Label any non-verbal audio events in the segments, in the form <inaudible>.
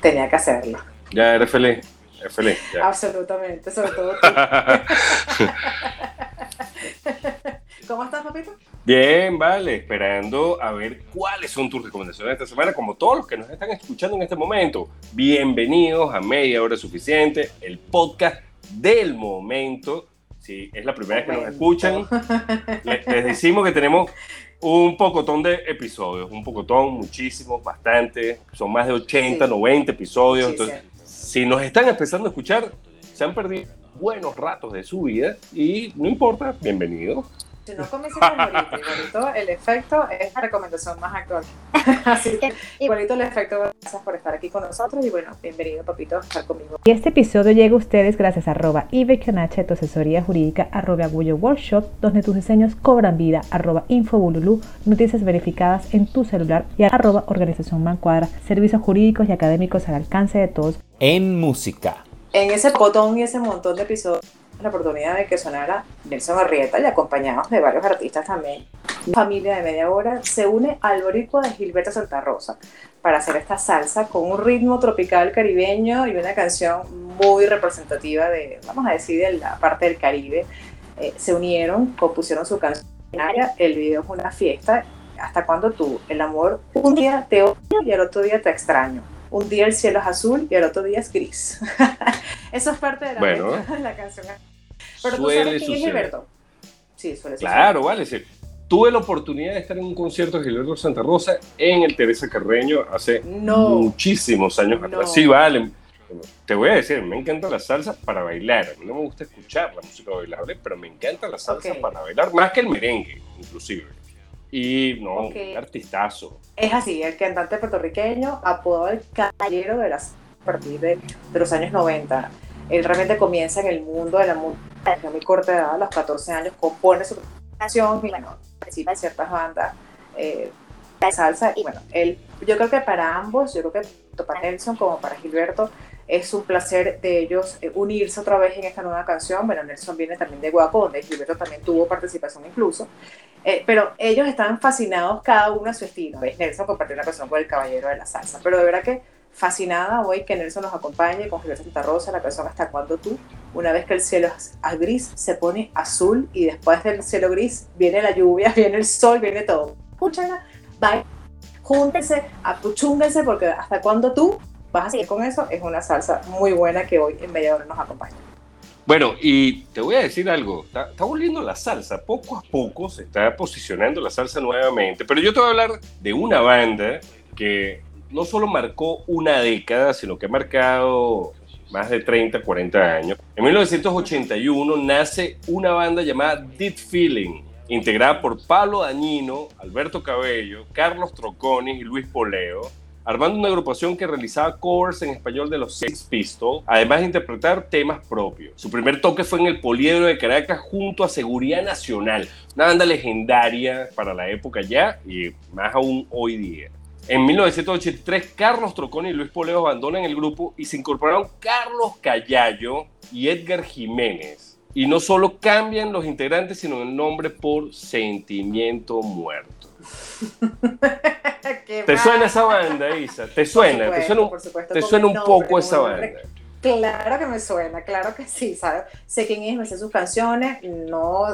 Tenía que hacerlo. Ya, eres feliz. Eres feliz. ya. Absolutamente, sobre todo tú. <laughs> ¿Cómo estás, papito? Bien, vale, esperando a ver cuáles son tus recomendaciones esta semana, como todos los que nos están escuchando en este momento. Bienvenidos a Media Hora Suficiente, el podcast del momento. Si es la primera vez que nos escuchan, le- les decimos que tenemos un pocotón de episodios, un pocotón, muchísimos, bastante, son más de 80, Sí. 90 episodios. Sí, entonces, cierto. si nos están empezando a escuchar, se han perdido buenos ratos de su vida y no importa, bienvenidos. Si no comienzas con igualito, igualito, el efecto es la recomendación más actual. <laughs> Así que, igualito el efecto, gracias por estar aquí con nosotros y bueno, bienvenido, papito, a estar conmigo. Y este episodio llega a ustedes gracias a arroba Ibequionache, tu asesoría jurídica, arroba Agullo Workshop, donde tus diseños cobran vida, arroba Infobululú, noticias verificadas en tu celular y arroba Organización Mancuadra, servicios jurídicos y académicos al alcance de todos. En música. En ese botón y ese montón de episodios, la oportunidad de que sonara Nelson Arrieta y acompañados de varios artistas también. Familia de media hora se une al boricua de Gilberto Santa Rosa para hacer esta salsa con un ritmo tropical caribeño y una canción muy representativa de, vamos a decir, de la parte del Caribe. Eh, se unieron, compusieron su canción. El video es una fiesta. ¿Hasta cuando tú? El amor, un día te odio y el otro día te extraño. Un día el cielo es azul y el otro día es gris. <laughs> Eso es parte de la, Bueno. de la canción. Pero tú Suele sabes quién es suceder. Gilberto. Sí, suele suceder. Claro, vale. sí. Tuve la oportunidad de estar en un concierto de Gilberto Santa Rosa en el Teresa Carreño hace No. muchísimos años No. atrás. Sí, vale. Te voy a decir, me encanta la salsa para bailar. A mí no me gusta escuchar la música bailable, pero me encanta la salsa Ok. para bailar, más que el merengue, inclusive. Y no, Ok. un artistazo. Es así, el cantante puertorriqueño apodado el caballero de las a partir de, de los años 90. Él realmente comienza en el mundo de la música desde muy corta edad, a los 14 años, compone su canción y bueno, participa en ciertas bandas eh, de salsa. Y bueno, él, yo creo que para ambos, yo creo que tanto para Nelson como para Gilberto, es un placer de ellos eh, unirse otra vez en esta nueva canción. Bueno, Nelson viene también de Guaco, donde Gilberto también tuvo participación incluso. Eh, pero ellos están fascinados cada uno a su estilo. ¿ves? Nelson compartió una canción con el Caballero de la Salsa, pero de verdad que fascinada hoy que Nelson nos acompañe con Gilberto Santa Rosa, la canción Hasta cuando tú, una vez que el cielo es gris, se pone azul y después del cielo gris viene la lluvia, <laughs> viene el sol, viene todo. Escúchala, bye, júntense, apuchúnguense, porque hasta cuando tú vas a seguir con eso, es una salsa muy buena que hoy en media nos acompaña. Bueno, y te voy a decir algo, está, está volviendo la salsa, poco a poco se está posicionando la salsa nuevamente, pero yo te voy a hablar de una banda que no solo marcó una década, sino que ha marcado más de 30, 40 años. En 1981 nace una banda llamada Deep Feeling, integrada por Pablo Dañino, Alberto Cabello, Carlos Troconi y Luis Poleo, armando una agrupación que realizaba covers en español de los Sex Pistols, además de interpretar temas propios. Su primer toque fue en el Poliedro de Caracas junto a Seguridad Nacional, una banda legendaria para la época ya y más aún hoy día. En 1983, Carlos Troconi y Luis Poleo abandonan el grupo y se incorporaron Carlos Callayo y Edgar Jiménez. Y no solo cambian los integrantes, sino el nombre por Sentimiento Muerto. <laughs> ¿Te mal. suena esa banda, Isa? ¿Te suena? Por ¿Te supuesto, suena un, supuesto, te suena un nombre, poco esa banda? Claro que me suena, claro que sí, ¿sabes? Sé quién es, me sé sus canciones, no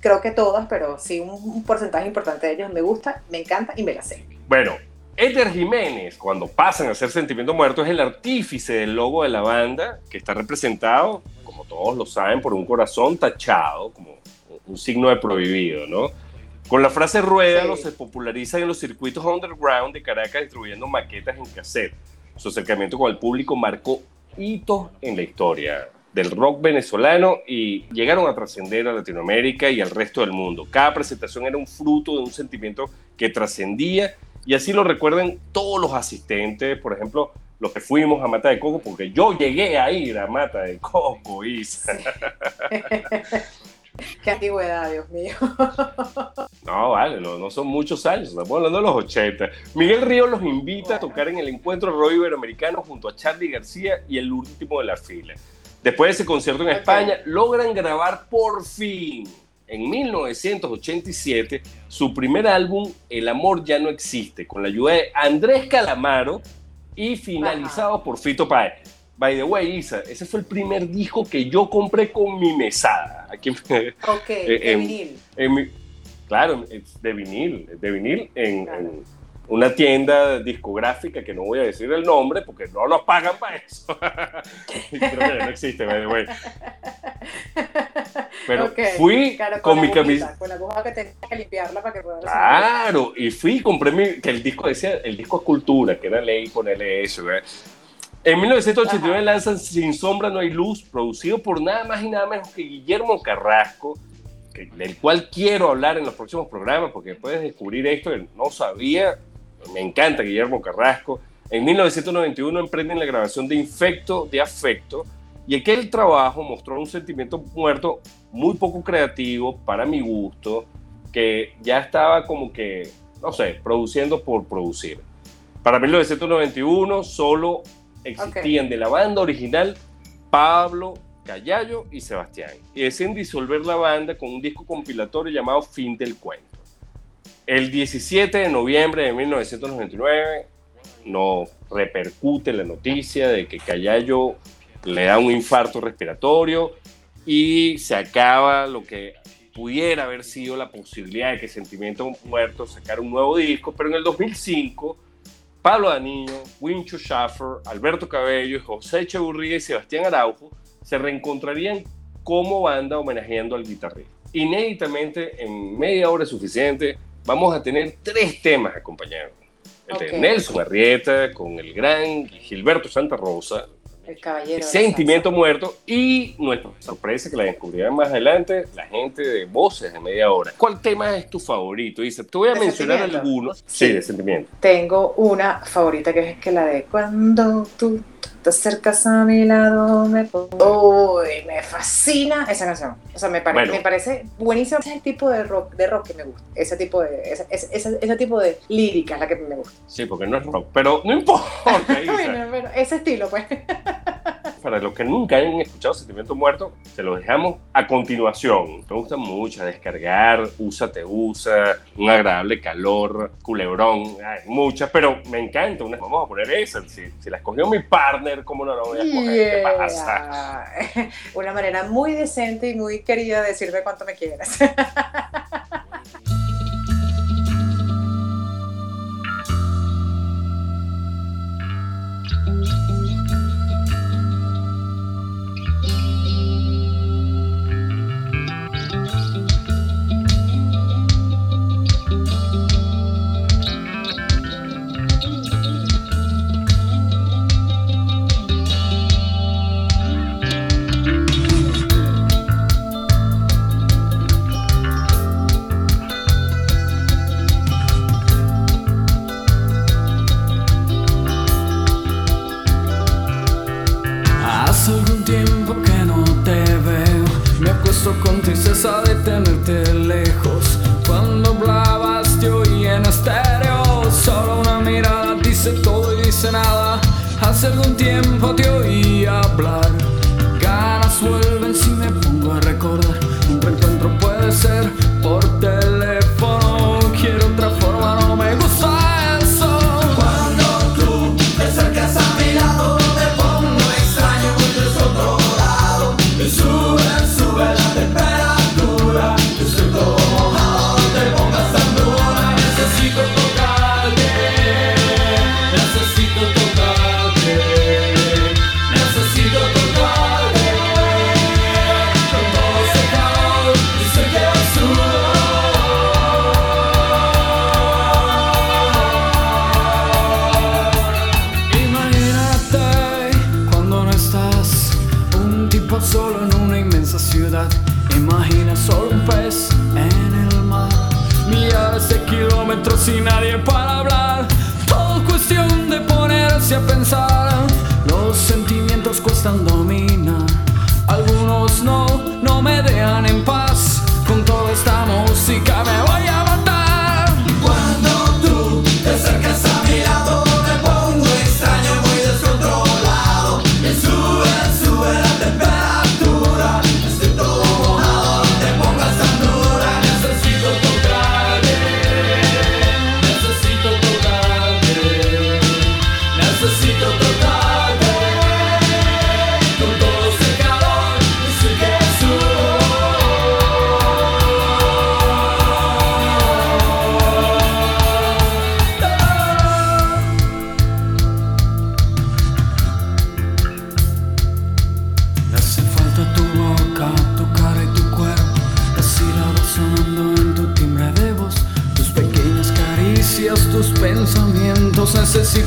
creo que todas, pero sí un, un porcentaje importante de ellos me gusta, me encanta y me la sé. Bueno, Edgar Jiménez, cuando pasan a ser Sentimiento Muerto, es el artífice del logo de la banda, que está representado, como todos lo saben, por un corazón tachado, como un signo de prohibido, ¿no? Con la frase ruédalo Sí. se populariza en los circuitos underground de Caracas distribuyendo maquetas en cassette. Su acercamiento con el público marcó hitos en la historia del rock venezolano y llegaron a trascender a Latinoamérica y al resto del mundo. Cada presentación era un fruto de un sentimiento que trascendía Y así lo recuerden todos los asistentes, por ejemplo, los que fuimos a Mata de Coco, porque yo llegué a ir a Mata de Coco, Isa. <laughs> Qué antigüedad, Dios mío. No, vale, no, no, son muchos años, estamos hablando de los 80. Miguel Río los invita a tocar en el encuentro Roy Iberoamericano junto a Charlie García y el último de la fila. Después de ese concierto en. España, logran grabar por fin, en 1987, su primer álbum, El amor ya no existe, con la ayuda de Andrés Calamaro y finalizado por Fito Páez. By the way, Isa, ese fue el primer disco que yo compré con mi mesada. Aquí Ok, <laughs> de en- vinil. en mi- claro, es de vinil, de vinil en, Claro. en una tienda discográfica que no voy a decir el nombre porque no nos pagan para eso. <laughs> Creo que ya no existe, by the way. Pero Ok, fui claro, con mi camisa. Con la aguja que tenías que limpiarla para que pueda Claro, y fui y compré mi, que el disco decía, el disco es cultura, que era ley ponerle eso. ¿verdad? En 1989 Ajá. lanzan Sin Sombra No Hay Luz, producido por nada más y nada menos que Guillermo Carrasco, que- del cual quiero hablar en los próximos programas, porque puedes descubrir esto que no sabía. Me encanta Guillermo Carrasco. En 1991 emprenden la grabación de Infecto de Afecto, y aquel trabajo mostró un sentimiento muerto muy poco creativo para mi gusto, que ya estaba como que, no sé, produciendo por producir. Para 1991 solo existían de la banda original Pablo, Callayo y Sebastián. Y deciden disolver la banda con un disco compilatorio llamado Fin del Cuento. El 17 de noviembre de 1999 nos repercute la noticia de que Callayo le da un infarto respiratorio y se acaba lo que pudiera haber sido la posibilidad de que Sentimiento Muerto sacara un nuevo disco, pero en el 2005 Pablo Daniño, Wincho Schaffer, Alberto Cabello, José Echeburría y Sebastián Araujo se reencontrarían como banda homenajeando al guitarrista. Inéditamente, en media hora suficiente, vamos a tener tres temas acompañados. El de Ok. Nelson Arrieta, con el gran Gilberto Santa Rosa, El caballero. de Sentimiento Muerto y nuestra sorpresa que la descubrirán más adelante, la gente de Voces de Media Hora. ¿Cuál tema es tu favorito? Dice, te voy a ¿De mencionar algunos. Sí. Sí, de Sentimiento. Tengo una favorita que es que la de cuando tú te acercas a mi lado me pongo. Uy, me fascina esa canción. O sea, me, pare- Bueno. me parece buenísimo. Ese es el tipo de rock, de rock que me gusta. Ese tipo de, ese, ese- ese- ese tipo de lírica es la que me gusta. Sí, porque no es rock, pero no importa. <laughs> Bueno, bueno, ese estilo, pues. <laughs> Para los que nunca hayan escuchado Sentimiento Muerto, se los dejamos a continuación. Me gusta mucho descargar, usa, te usa, un agradable calor, culebrón, hay muchas, pero me encanta. Una, vamos a poner esa. Si, si la escogió mi partner, ¿cómo no la voy a escoger? ¿Qué pasa? Yeah. <laughs> Una manera muy decente y muy querida de decirme cuánto me quieres. <laughs>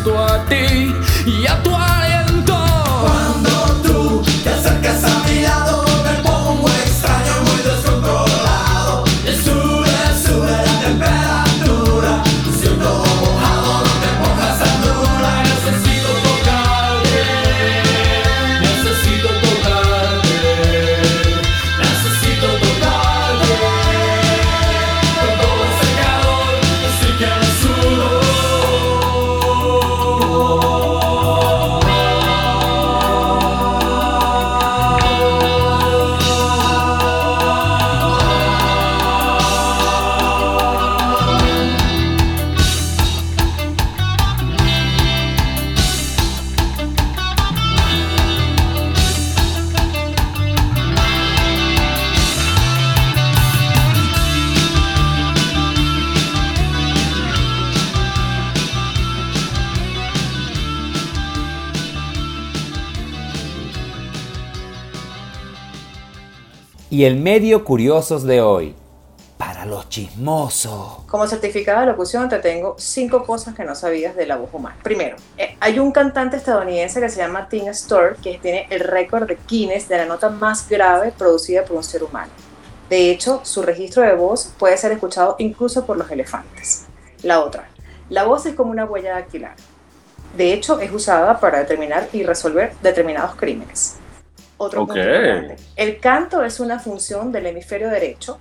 necesito a ti y a tu Y el medio curiosos de hoy. Para los chismosos. Como certificado de locución te tengo cinco cosas que no sabías de la voz humana. Primero, eh, hay un cantante estadounidense que se llama Tim Storr que tiene el récord de Guinness de la nota más grave producida por un ser humano. De hecho, su registro de voz puede ser escuchado incluso por los elefantes. La otra, la voz es como una huella dactilar. De hecho, es usada para determinar y resolver determinados crímenes. Otro Ok. punto importante. El canto es una función del hemisferio derecho,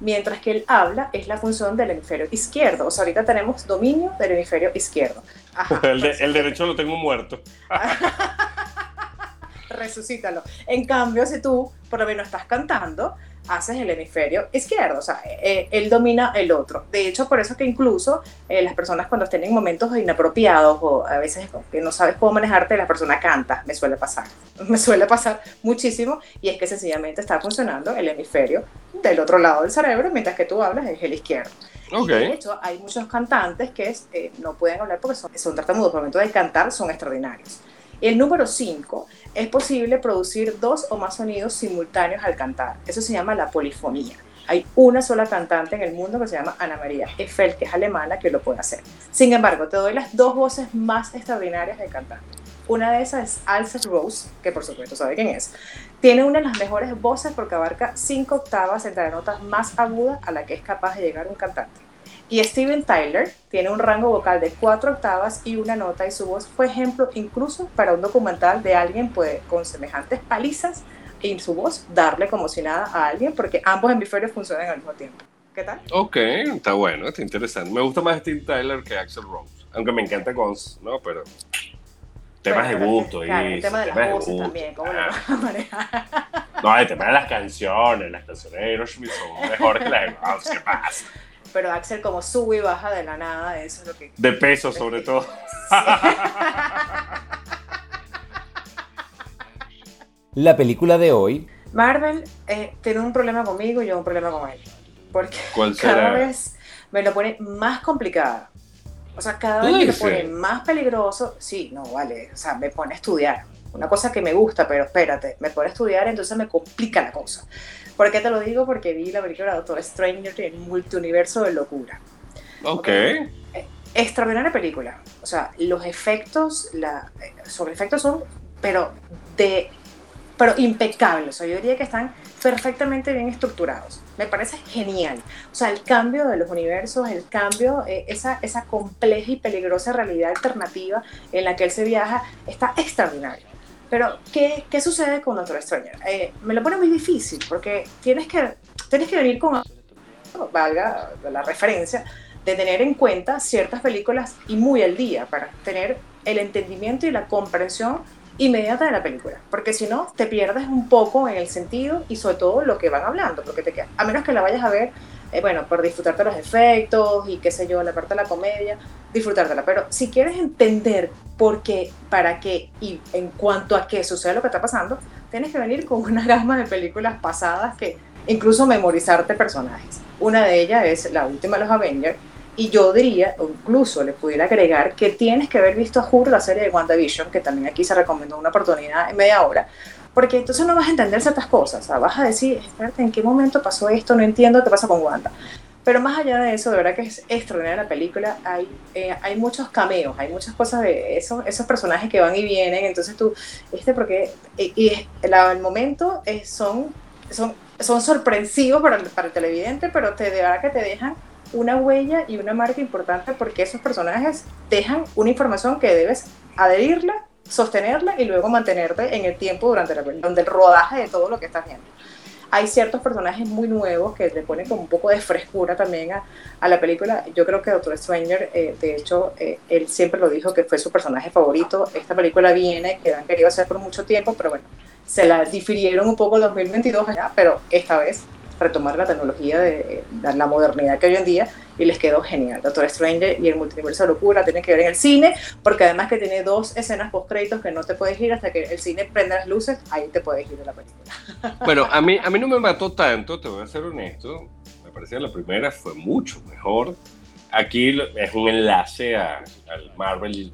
mientras que el habla es la función del hemisferio izquierdo. O sea, ahorita tenemos dominio del hemisferio izquierdo. Ajá, <laughs> El, de- el derecho lo tengo muerto. <laughs> resucítalo. En cambio, si tú por lo menos estás cantando, haces el hemisferio izquierdo, o sea, eh, él domina el otro. De hecho, por eso que incluso eh, las personas cuando estén en momentos inapropiados o a veces que no sabes cómo manejarte, la persona canta, me suele pasar, <laughs> me suele pasar muchísimo y es que sencillamente está funcionando el hemisferio del otro lado del cerebro, mientras que tú hablas es el izquierdo. Ok. Y de hecho, hay muchos cantantes que eh, no pueden hablar porque son, son tartamudos, por el momento de cantar son extraordinarios. El número 5 es posible producir dos o más sonidos simultáneos al cantar. Eso se llama la polifonía. Hay una sola cantante en el mundo que se llama Ana María Eiffel, que es alemana, que lo puede hacer. Sin embargo, te doy las dos voces más extraordinarias de cantante. Una de esas es Alcest Rose, que por supuesto sabe quién es. Tiene una de las mejores voces porque abarca cinco octavas entre las notas más agudas a la que es capaz de llegar un cantante. Y Steven Tyler tiene un rango vocal de cuatro octavas y una nota y su voz fue ejemplo incluso para un documental de alguien puede con semejantes palizas y su voz darle como si nada a alguien porque ambos hemisferios funcionan al mismo tiempo. ¿Qué tal? Ok, está bueno, está interesante. Me gusta más Steve Tyler que Axel Rose. Aunque me encanta Guns, ¿no? Pero temas Bueno, de gusto. Claro, el tema de las temas voces gusto. también, cómo lo Ah. vas a manejar. No, el tema de las canciones. Las canciones de Aerosmith son mejores que las de Guns. ¿Qué pasa? Pero Axel como sube y baja de la nada, eso es lo que... De peso, sobre todo. <laughs> La película de hoy. Marvel eh, tiene un problema conmigo y yo un problema con él. Porque ¿Cuál cada será? vez me lo pone más complicada. O sea, cada ¿Tú vez me lo pone más peligroso. Sí, no, vale. O sea, me pone a estudiar. Una cosa que me gusta, pero espérate, me pone a estudiar, entonces me complica la cosa. ¿Por qué te lo digo? Porque vi la película Doctor Stranger en un multiuniverso de locura. Ok. Extraordinaria película. O sea, los efectos, la, eh, sobre efectos son, pero de pero impecables. O sea, yo diría que están perfectamente bien estructurados. Me parece genial. O sea, el cambio de los universos, el cambio, eh, esa, esa compleja y peligrosa realidad alternativa en la que él se viaja, está extraordinario. Pero, ¿qué, qué sucede con Doctor Stranger? Eh, me lo pone muy difícil porque tienes que, tienes que venir con, valga la referencia, de tener en cuenta ciertas películas y muy al día para tener el entendimiento y la comprensión inmediata de la película, porque si no te pierdes un poco en el sentido y sobre todo lo que van hablando, porque te queda, a menos que la vayas a ver, eh, bueno, por disfrutarte los efectos y qué sé yo, la parte de la comedia, disfrutártela, pero si quieres entender por qué, para qué y en cuanto a qué sucede lo que está pasando, tienes que venir con una gama de películas pasadas que incluso memorizarte personajes. Una de ellas es la última de los Avengers, y yo diría, o incluso le pudiera agregar, que tienes que haber visto a Hur, la serie de WandaVision, que también aquí se recomendó una oportunidad en media hora, porque entonces no vas a entender ciertas cosas, o sea, vas a decir, espérate, ¿en qué momento pasó esto? No entiendo qué pasa con Wanda. Pero más allá de eso, de verdad que es extraordinaria la película. Hay, eh, hay muchos cameos, hay muchas cosas de esos, esos personajes que van y vienen. Entonces tú, este, porque. Y, y el momento son, son, son sorpresivos para, para el televidente, pero te, de verdad que te dejan una huella y una marca importante porque esos personajes dejan una información que debes adherirla, sostenerla y luego mantenerte en el tiempo durante, la, durante el rodaje de todo lo que estás viendo hay ciertos personajes muy nuevos que le ponen como un poco de frescura también a, a la película. Yo creo que Doctor Stranger, eh, de hecho, eh, él siempre lo dijo que fue su personaje favorito. Esta película viene, que han querido hacer por mucho tiempo, pero bueno, se la difirieron un poco en 2022 allá, pero esta vez retomar la tecnología de, la modernidad que hoy en día y les quedó genial. Doctor Stranger y el multiverso de locura tienen que ver en el cine, porque además que tiene dos escenas post créditos que no te puedes ir hasta que el cine prenda las luces, ahí te puedes ir de la película. <laughs> Bueno, a mí, a mí no me mató tanto, te voy a ser honesto. Me parecía la primera fue mucho mejor. Aquí es un enlace a, al Marvel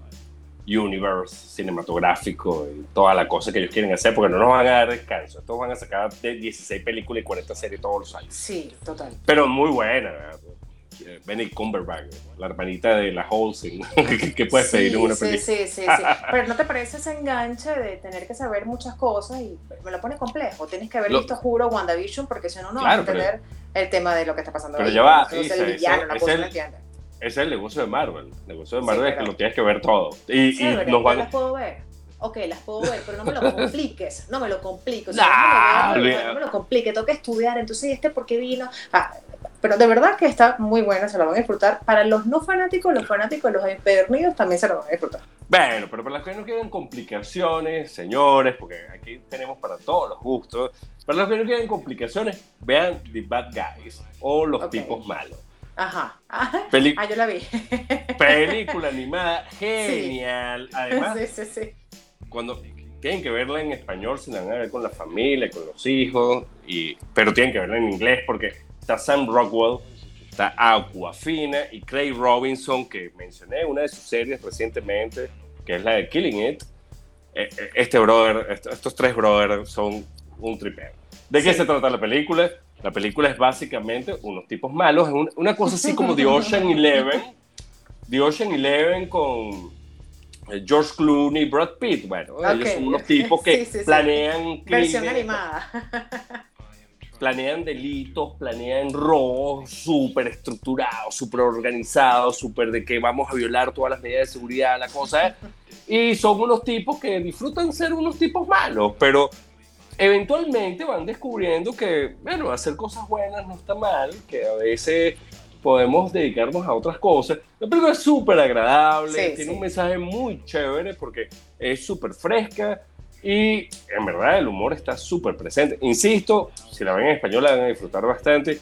universe cinematográfico y toda la cosa que ellos quieren hacer, porque no nos van a dar descanso. Estos van a sacar de 16 películas y 40 series todos los años. Sí, total. Pero muy buena. Benny Cumberbatch, la hermanita de la Holsing, <laughs> que puedes pedir en una película. Sí, sí, sí, <laughs> Pero ¿no te parece ese enganche de tener que saber muchas cosas y me lo pone complejo? Tienes que haber visto, juro, WandaVision, porque si no, no vas a entender el tema de lo que está pasando. Pero ya va, el villano, la cosa no es el negocio de Marvel. El negocio de Marvel es que lo tienes que ver todo. Y, sí, y los van... las puedo ver. Ok, las puedo ver, pero no me lo <laughs> compliques. No me lo compliques. O sea, no, me lo, no, me lo complique. Tengo que estudiar. Entonces, ¿este por qué vino? Ah, pero de verdad que está muy buena, se la van a disfrutar. Para los no fanáticos, los fanáticos, los empedernidos también se la van a disfrutar. Bueno, pero para los que no quieren complicaciones, señores, porque aquí tenemos para todos los gustos. Para los que no quieren complicaciones, vean The Bad Guys o Los Tipos Malos. Ajá. <laughs> ah, yo la vi. película animada, <laughs> genial. Además, sí, sí, sí. cuando tienen que verla en español, se la van a ver con la familia, con los hijos, y, pero tienen que verla en inglés porque está Sam Rockwell, está Aquafina y Craig Robinson, que mencioné una de sus series recientemente, que es la de Killing It. Eh, eh, este brother, estos tres brothers son un tripeo. ¿De qué se trata la película? La película es básicamente unos tipos malos, es una cosa así como The Ocean Eleven, The Ocean Eleven con eh, George Clooney y Brad Pitt. Bueno, ellos son unos tipos que <laughs> planean... Versión animada. Planean delitos, planean robos súper estructurados, súper organizados, súper de que vamos a violar todas las medidas de seguridad, la cosa. Y son unos tipos que disfrutan ser unos tipos malos, pero eventualmente van descubriendo que, bueno, hacer cosas buenas no está mal, que a veces podemos dedicarnos a otras cosas. La película es súper agradable, tiene un mensaje muy chévere porque es súper fresca y en verdad el humor está súper presente. Insisto, si la ven en español la van a disfrutar bastante,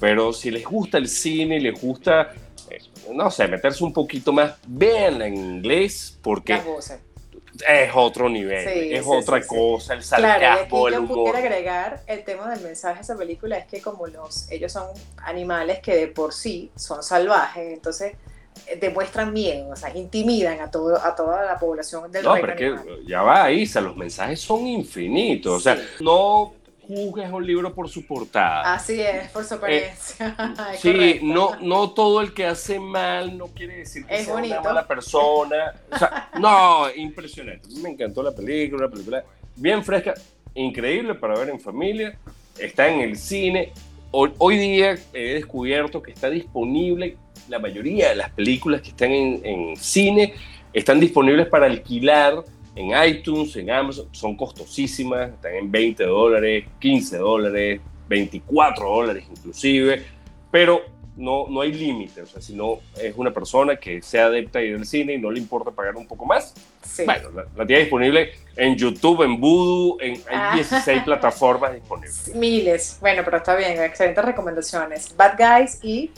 pero si les gusta el cine les gusta, eh, no sé, meterse un poquito más, véanla en inglés porque es otro nivel, es otra cosa, el sarcasmo, claro, y aquí yo pudiera agregar el tema del mensaje de esa película es que como los ellos son animales que de por sí son salvajes, entonces eh, demuestran miedo, o sea, intimidan a todo a toda la población del no, pero que ya va ahí, los mensajes son infinitos, o sea, no juzgues un libro por su portada. Así es, por su apariencia. <laughs> Eh, sí, no, no todo el que hace mal no quiere decir que es sea una mala persona. O sea, no, impresionante. Me encantó la película, una película bien fresca, increíble para ver en familia. Está en el cine. Hoy, hoy día he descubierto que está disponible la mayoría de las películas que están en, en cine están disponibles para alquilar en iTunes, en Amazon, son costosísimas, están en 20 dólares, 15 dólares, 24 dólares inclusive, pero no, no hay límite, o sea, si no es una persona que sea adepta a ir al cine y no le importa pagar un poco más, bueno, la, tiene disponible en YouTube, en Voodoo, en, hay 16 ah. <laughs> plataformas disponibles. Miles, bueno, pero está bien, excelentes recomendaciones. Bad Guys y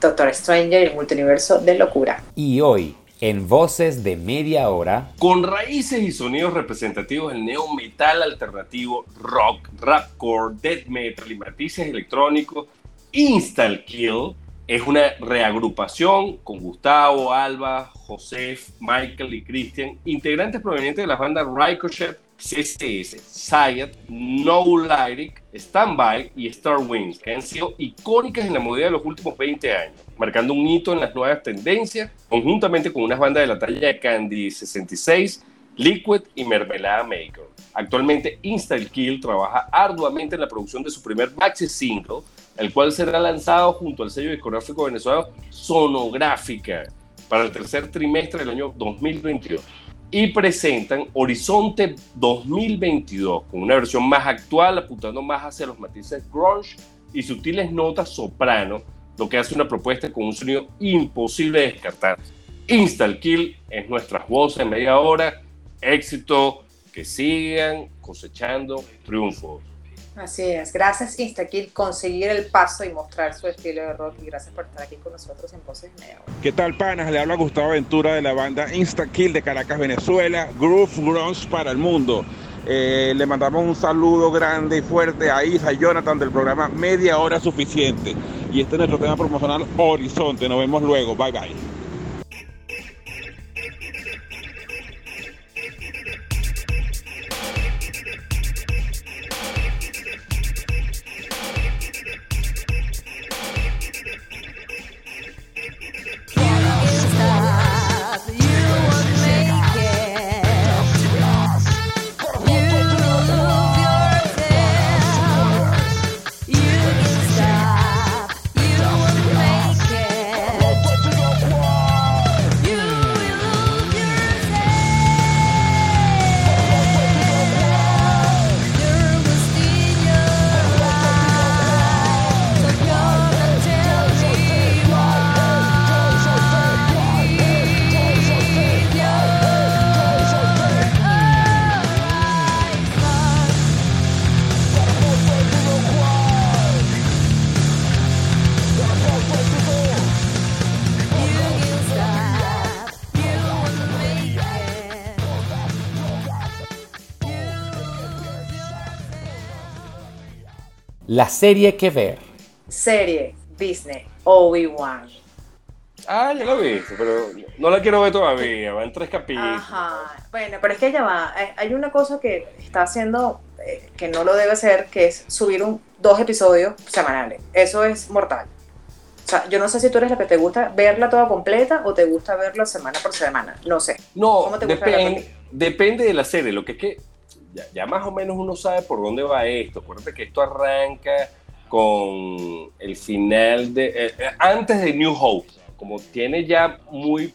Doctor Stranger, el multiverso de locura. Y hoy en Voces de Media Hora. Con raíces y sonidos representativos del neo metal alternativo, rock, rapcore, death metal y matices electrónicos, Install Kill es una reagrupación con Gustavo, Alba, Josef, Michael y Christian, integrantes provenientes de las bandas Ricochet, CCS, Sayat, No Lyric, Standby y Star Wings, que han sido icónicas en la modalidad de los últimos 20 años, marcando un hito en las nuevas tendencias, conjuntamente con unas bandas de la talla de Candy 66, Liquid y Mermelada Maker. Actualmente Instant Kill trabaja arduamente en la producción de su primer maxi single, el cual será lanzado junto al sello discográfico venezolano Sonográfica para el tercer trimestre del año 2022 y presentan Horizonte 2022 con una versión más actual apuntando más hacia los matices grunge y sutiles notas soprano, lo que hace una propuesta con un sonido imposible de descartar. Instal Kill es nuestra voz en media hora, éxito, que sigan cosechando triunfos. Así es, gracias Instakill conseguir el paso y mostrar su estilo de rock y gracias por estar aquí con nosotros en Voces Neo. ¿Qué tal panas? Le habla Gustavo Ventura de la banda Instakill de Caracas, Venezuela, Groove Grunge para el mundo. Eh, le mandamos un saludo grande y fuerte a Isa y Jonathan del programa Media Hora Suficiente. Y este es nuestro tema promocional Horizonte. Nos vemos luego. Bye bye. La serie que ver. Serie Disney Obi-Wan. Ah, ya lo viste, pero no la quiero ver todavía, van tres capítulos. Ajá, bueno, pero es que ya va, hay una cosa que está haciendo eh, que no lo debe hacer, que es subir un, dos episodios semanales. Eso es mortal. O sea, yo no sé si tú eres la que te gusta verla toda completa o te gusta verla semana por semana. No sé. No, depende, depende de la serie. Lo que es que ya, más o menos uno sabe por dónde va esto. Acuérdate que esto arranca con el final de. Eh, eh, antes de New Hope. Como tiene ya muy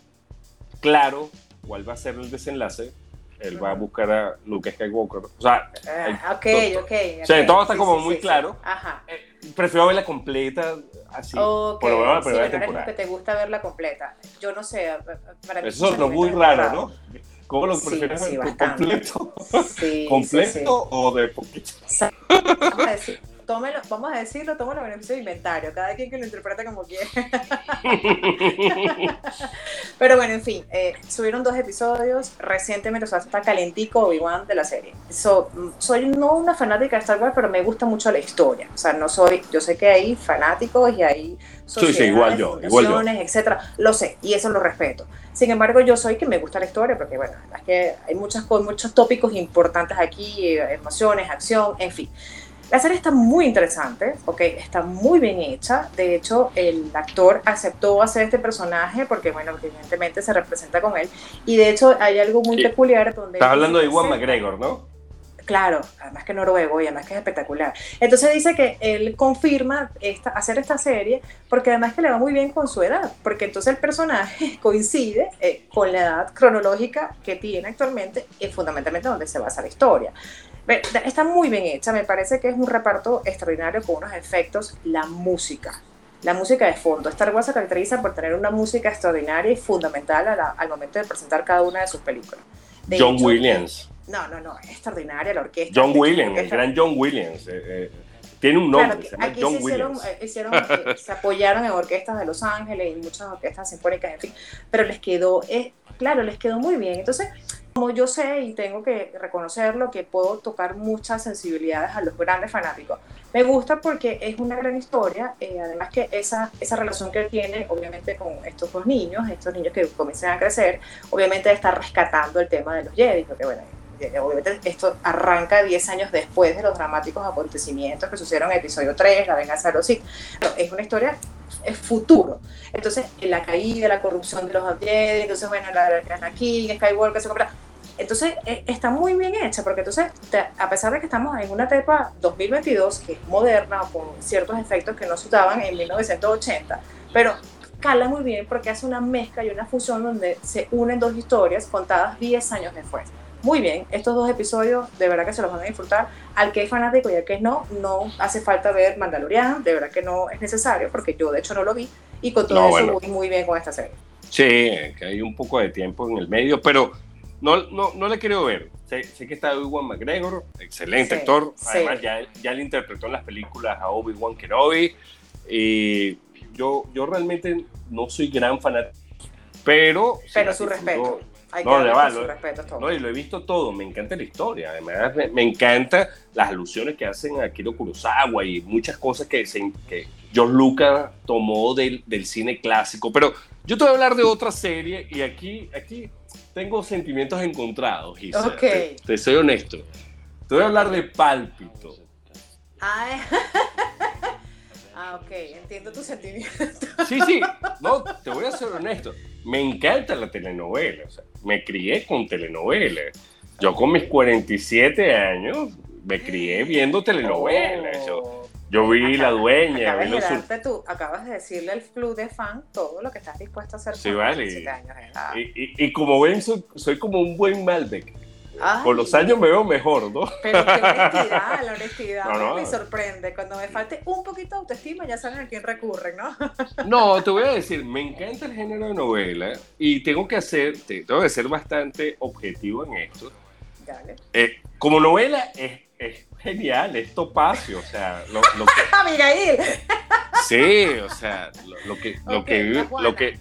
claro cuál va a ser el desenlace, él va a buscar a Luke Skywalker. O sea, ah, ok, ok. O sea, todo está como muy claro. Ajá. Eh, prefiero verla completa así. por lo menos la primera temporada. que te gusta verla completa. Yo no sé. Para Eso es muy raro, ¿no? ¿Cómo lo prefieres? ¿Completo? ¿Completo o de poquito? Vamos a, decir, tómelo, vamos a decirlo, tómalo beneficio de inventario, cada quien que lo interprete como quiera. <laughs> Pero bueno, en fin, eh, subieron dos episodios recientemente, o sea, está calentico Obi-Wan de la serie. soy no una fanática de Star Wars, pero me gusta mucho la historia. O sea, no soy, yo sé que hay fanáticos y hay sociedades, sí, sí, igual yo, igual yo. etcétera. Lo sé, y eso lo respeto. Sin embargo, yo soy que me gusta la historia, porque bueno, es que hay muchas, muchos tópicos importantes aquí, eh, emociones, acción, en fin. La serie está muy interesante, ¿ok? Está muy bien hecha. De hecho, el actor aceptó hacer este personaje porque, bueno, evidentemente se representa con él. Y de hecho, hay algo muy peculiar donde... Estás hablando de Iwan McGregor, ¿no? Claro, además que noruego y además que es espectacular. Entonces dice que él confirma esta, hacer esta serie porque además que le va muy bien con su edad, porque entonces el personaje <laughs> coincide eh, con la edad cronológica que tiene actualmente y fundamentalmente donde se basa la historia. Está muy bien hecha, me parece que es un reparto extraordinario con unos efectos, la música. La música de fondo. Star Wars se caracteriza por tener una música extraordinaria y fundamental al momento de presentar cada una de sus películas. John Williams. No, no, no, es extraordinaria la orquesta. John Williams, el gran John Williams. Eh, eh, tiene un nombre, se llama John Williams. Eh, <laughs> se apoyaron en orquestas de Los Ángeles y muchas orquestas sinfónicas, en fin, pero les quedó, claro, les quedó muy bien. Entonces, como yo sé y tengo que reconocerlo, que puedo tocar muchas sensibilidades a los grandes fanáticos. Me gusta porque es una gran historia, eh, además que esa, esa relación que tiene, obviamente, con estos dos niños, estos niños que comienzan a crecer, obviamente está rescatando el tema de los Jedi, porque bueno, eh, obviamente esto arranca 10 años después de los dramáticos acontecimientos que sucedieron en episodio 3, la venganza de los Sith. Es una historia, es futuro. Entonces, la caída, la corrupción de los Jedi, entonces, bueno, la de Anakin, Skywalker, se compra. Entonces, eh, está muy bien hecha, porque entonces, a pesar de que estamos en una etapa 2022, que es moderna, con ciertos efectos que no se usaban en 1980, pero cala muy bien porque hace una mezcla y una fusión donde se unen dos historias contadas 10 años después. Muy bien, estos dos episodios de verdad que se los van a disfrutar. Al que es fanático y al que es no, no hace falta ver Mandalorian, de verdad que no es necesario porque yo de hecho no lo vi y con todo eso voy muy bien con esta serie. Sí, que hay un poco de tiempo en el medio, pero no, no, no le quiero ver. Sé, que está Obi-Wan McGregor, excelente actor. Además, ya, ya le interpretó en las películas a Obi-Wan Kenobi. Y yo, yo realmente no soy gran fanático, pero... Pero su respeto. Hay no, que su respeto todo. No, y lo he visto todo, me encanta la historia, además me, me encantan las alusiones que hacen a Kiro Kurosawa y muchas cosas que, se, que John Lucas tomó del, del, cine clásico, pero yo te voy a hablar de otra serie y aquí, aquí tengo sentimientos encontrados, Isa. Okay. Te, te, soy honesto. Te voy a hablar de Pálpito. Ay. <laughs> Ah, ok, entiendo tu sentimiento. Sí, sí, no, te voy a ser honesto. Me encanta la telenovela, o sea, me crié con telenovelas. Yo con mis 47 años me crié viendo telenovelas. Yo, vi La Dueña. Acabas, de tú, acabas de decirle al club de fan todo lo que estás dispuesto a hacer. Sí, vale. Y, y, y, como ven, soy, soy como un buen Malbec con los años me veo mejor, ¿no? Pero qué honestidad, <laughs> la honestidad me sorprende. Cuando me falte un poquito de autoestima, ya saben a quién recurren, ¿no? <laughs> no, te voy a decir, me encanta el género de novela y tengo que hacer, tengo que ser bastante objetivo en esto. Dale. Eh, como novela es, es, genial, es topacio, o sea, lo, lo que... <laughs> Abigail. sí, o sea, lo, que, lo que vive, lo que...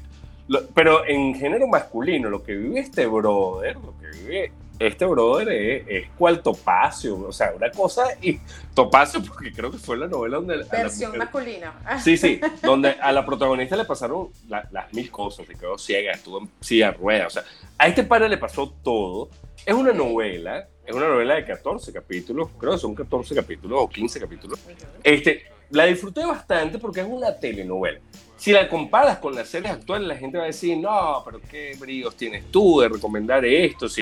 pero en género masculino, lo que vive este brother, lo que vive este brother es, cual Topacio, o sea, una cosa y Topacio, porque creo que fue la novela donde... Versión masculina. Sí, sí, donde a la protagonista le pasaron las mil cosas, se quedó ciega, estuvo en silla rueda, o sea, a este padre le pasó todo. Es una novela, es una novela de 14 capítulos, creo que son 14 capítulos o 15 capítulos. Este, la disfruté bastante porque es una telenovela. Si la comparas con las series actuales, la gente va a decir, no, pero qué bríos tienes tú de recomendar esto. Si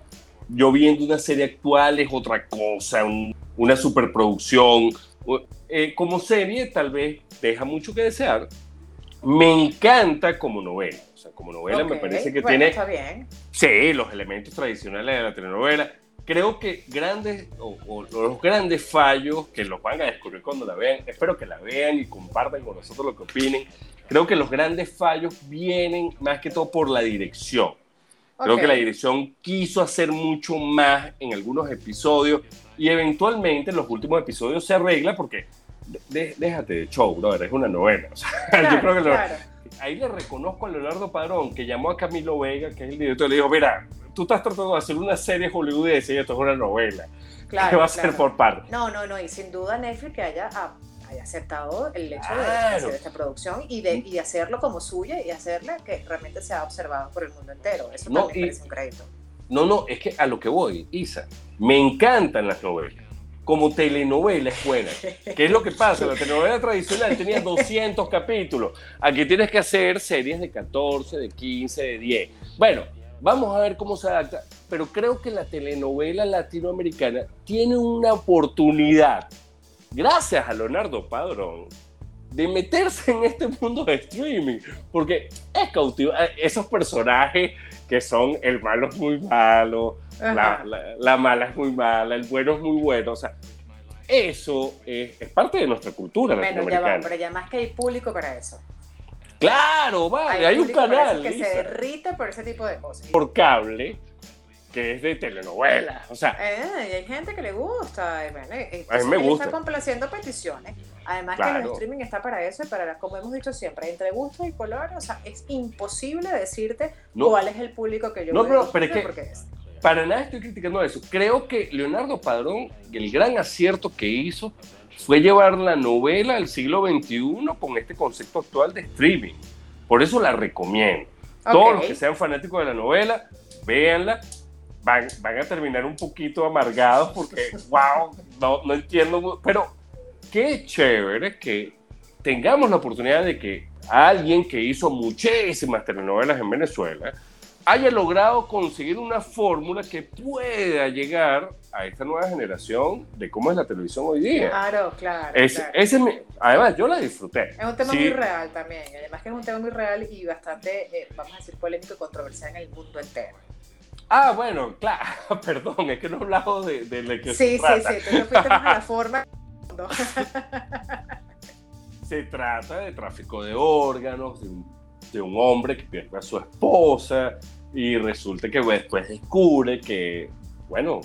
yo viendo una serie actual es otra cosa, una superproducción. Eh, como serie tal vez deja mucho que desear. Me encanta como novela. O sea, como novela me parece que tiene... Está bien. Sí, los elementos tradicionales de la telenovela. Creo que grandes, o, los grandes fallos, que los van a descubrir cuando la vean, espero que la vean y compartan con nosotros lo que opinen. Creo que los grandes fallos vienen más que todo por la dirección Creo que la dirección quiso hacer mucho más en algunos episodios y eventualmente en los últimos episodios se arregla porque déjate de show, brother, es una novela. <laughs> yo creo que ahí le reconozco a Leonardo Padrón que llamó a Camilo Vega, que es el director, y le dijo, mira, tú estás tratando de hacer una serie hollywoodense y esto es una novela. Claro, ¿Qué <laughs> va a ser por parte? No, no, no, y sin duda Netflix que haya haya aceptado el hecho de hacer esta producción y de, y hacerlo como suya y hacerla que realmente sea observado por el mundo entero. Eso no, también merece un crédito. No, no, es que a lo que voy, Isa, me encantan las novelas. Como telenovela es buena. ¿Qué es lo que pasa? La telenovela tradicional tenía 200 capítulos. Aquí tienes que hacer series de 14, de 15, de 10. Bueno, vamos a ver cómo se adapta. Pero creo que la telenovela latinoamericana tiene una oportunidad gracias a Leonardo Padrón, de meterse en este mundo de streaming, porque es cautivo. Eh, esos personajes que son el malo es muy malo, la, mala es muy mala, el bueno es muy bueno, o sea, eso es, parte de nuestra cultura bueno, ya va, pero ya más que hay público para eso. Claro, vale, hay, un canal. Que se derrite por ese tipo de cosas. Por cable, que es de telenovela. O sea, eh, hay gente que le gusta. Bueno, a mí me gusta. Está complaciendo peticiones. Además que el streaming está para eso y para, como hemos dicho siempre, entre gusto y color, o sea, es imposible decirte cuál es el público que yo No, no, pero es que para nada estoy criticando eso. Creo que Leonardo Padrón, el gran acierto que hizo fue llevar la novela al siglo XXI con este concepto actual de streaming. Por eso la recomiendo. Todos los que sean fanáticos de la novela, véanla van, van a terminar un poquito amargados porque, wow, no, no entiendo, pero qué chévere que tengamos la oportunidad de que alguien que hizo muchísimas telenovelas en Venezuela haya logrado conseguir una fórmula que pueda llegar a esta nueva generación de cómo es la televisión hoy día. Claro, claro. Es- claro. ese me- además, yo la disfruté. Es un tema Sí, muy real también, además que es un tema muy real y bastante, eh, vamos a decir, polémico y controversial en el mundo entero. Ah, bueno, claro, <laughs> perdón, es que no he hablado de, de lo que Sí, se sí, trata. sí, tú te fuiste la <laughs> forma. No. Se trata de tráfico de órganos, de un, de un hombre que pierde a su esposa y resulta que después descubre que, bueno,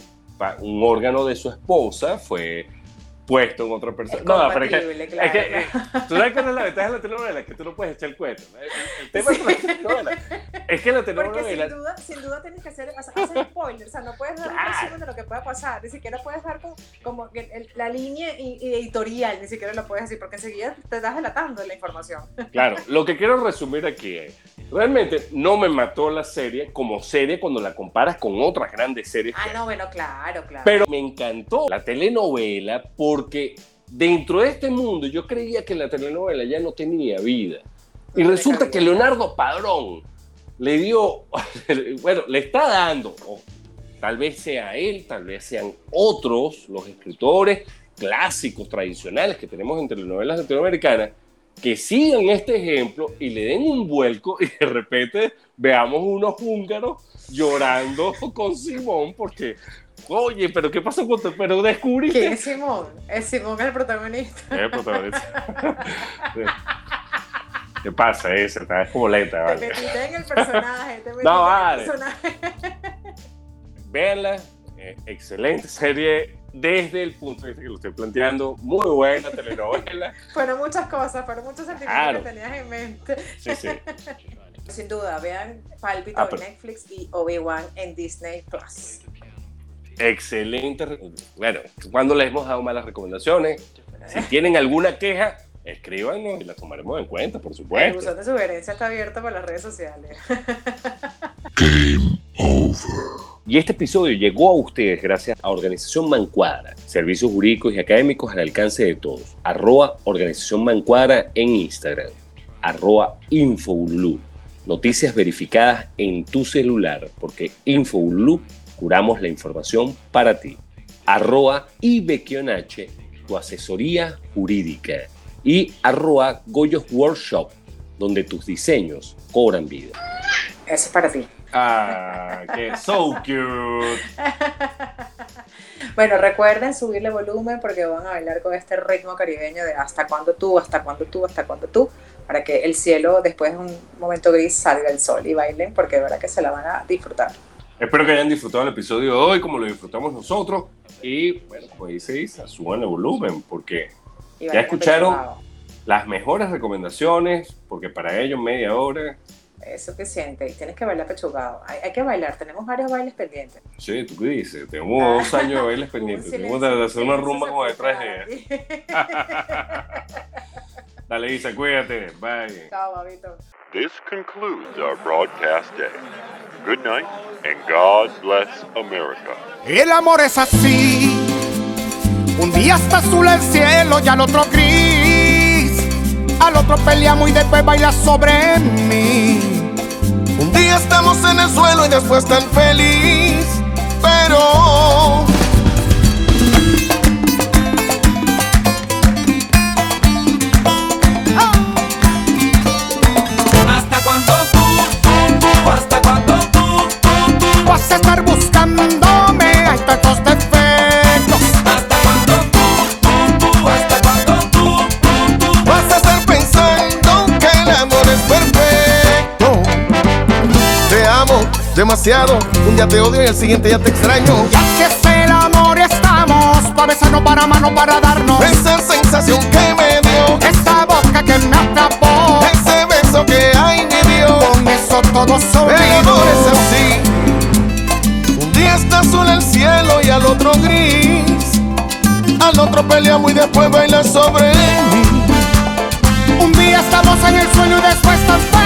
un órgano de su esposa fue puesto en otra persona. Es No, pero es que, claro, es que, eh, ¿tú sabes cuál es la ventaja de la telenovela? Que tú no puedes echar el cuento. El, el tema la telenovela es que la Porque telenovela... sin duda, sin duda tienes que hacer, hacer spoilers, o sea, no puedes dar Claro. un resumen de lo que pueda pasar, ni siquiera puedes dar como, como que el- la línea editorial, ni siquiera lo puedes decir, porque enseguida te estás delatando la información. Claro, lo que quiero resumir aquí es, realmente no me mató la serie como serie cuando la comparas con otras grandes series. Ah, no, bueno, claro, claro. Pero me encantó la telenovela porque dentro de este mundo yo creía que la telenovela ya no tenía vida. Y resulta que Leonardo Padrón le dio, <laughs> bueno, le está dando, o tal vez sea él, tal vez sean otros los escritores clásicos, tradicionales que tenemos en telenovelas latinoamericanas, que sigan este ejemplo y le den un vuelco y de repente veamos unos húngaros llorando <laughs> con Simón porque, oye, pero ¿qué pasó con tu? Pero descubrí ¿Quién que... es Simón? Es Simón el protagonista. Eh, protagonista. ¿Qué pasa ese? Está como lenta, Te vale. metiste en el personaje, te metiste No, en vale. el personaje. Véanla, eh, excelente serie desde el punto de vista que lo estoy planteando, muy buena telenovela. <laughs> Fueron muchas cosas, fueron muchos sentimientos Claro. que tenías en mente. Sí, sí. <laughs> Sin duda, vean Pálpito Ah, en Netflix y Obi-Wan en Disney Plus. Excelente. Bueno, cuando les hemos dado malas recomendaciones, si <laughs> tienen alguna queja, escríbanos y la tomaremos en cuenta, por El supuesto. buzón de sugerencia está abierto por las redes sociales. Y este episodio llegó a ustedes gracias a Organización Mancuadra, servicios jurídicos y académicos al alcance de todos. Arroba Organización Mancuadra en Instagram. Arroba Infobulú. Noticias verificadas en tu celular, porque Infobulú curamos la información para ti. Arroba IBQNH, tu asesoría jurídica. Y arroba Goyos Workshop, donde tus diseños cobran vida. Eso es para ti. Ah, que so cute. <laughs> Bueno, recuerden subirle volumen porque van a bailar con este ritmo caribeño de hasta cuándo tú, hasta cuándo tú, hasta cuándo tú, para que el cielo después de un momento gris salga el sol y bailen porque de verdad que se la van a disfrutar. Espero que hayan disfrutado el episodio de hoy como lo disfrutamos nosotros. Y bueno, como dice Isa, suban el volumen porque ¿Ya escucharon? las mejores recomendaciones, porque para ello media hora, Es suficiente y tienes que bailar pechugado. Hay, hay que bailar, tenemos varios bailes pendientes. sí, ¿tú qué dices? Tenemos dos años de bailes pendientes, <laughs> tenemos de hacer una rumba como de días. <laughs> Dale Isa, cuídate, bye. Chao, babito. This concludes our broadcast day. Good night, and God bless America. El amor es así. Un día está azul el cielo y al otro gris. Al otro peleamos y después baila sobre mí. Día estamos en el suelo y después tan feliz. Pero demasiado. Un día te odio y el siguiente ya te extraño. Y así es el amor, estamos. Pa' besarnos, para mano, para darnos. Esa sensación que me dio. Esta boca que me atrapó. Ese beso que hay me dio. Con eso todo sobre El amor es así. Un día está azul el cielo y al otro gris. Al otro peleamos y después baila sobre mí. Un día estamos en el suelo y después tan